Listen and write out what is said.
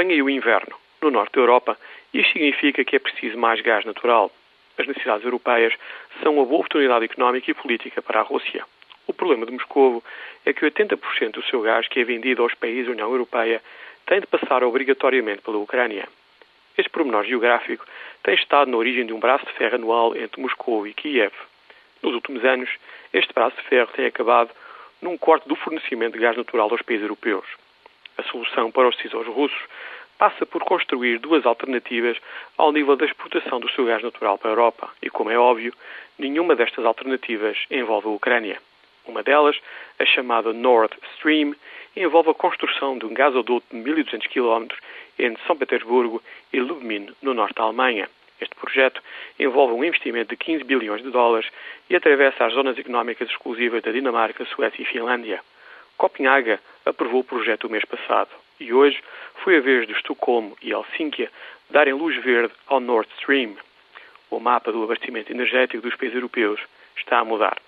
Vem aí o inverno, no norte da Europa, isto significa que é preciso mais gás natural. As necessidades europeias são uma boa oportunidade económica e política para a Rússia. O problema de Moscou é que 80% do seu gás que é vendido aos países da União Europeia tem de passar obrigatoriamente pela Ucrânia. Este pormenor geográfico tem estado na origem de um braço de ferro anual entre Moscou e Kiev. Nos últimos anos, este braço de ferro tem acabado num corte do fornecimento de gás natural aos países europeus. A solução para os decisores russos passa por construir duas alternativas ao nível da exportação do seu gás natural para a Europa. E, como é óbvio, nenhuma destas alternativas envolve a Ucrânia. Uma delas, a chamada Nord Stream, envolve a construção de um gasoduto de 1.200 km entre São Petersburgo e Lubmin, no norte da Alemanha. Este projeto envolve um investimento de 15 bilhões de dólares e atravessa as zonas económicas exclusivas da Dinamarca, Suécia e Finlândia. Copenhaga aprovou o projeto o mês passado e hoje foi a vez de Estocolmo e Helsínquia darem luz verde ao Nord Stream. O mapa do abastecimento energético dos países europeus está a mudar.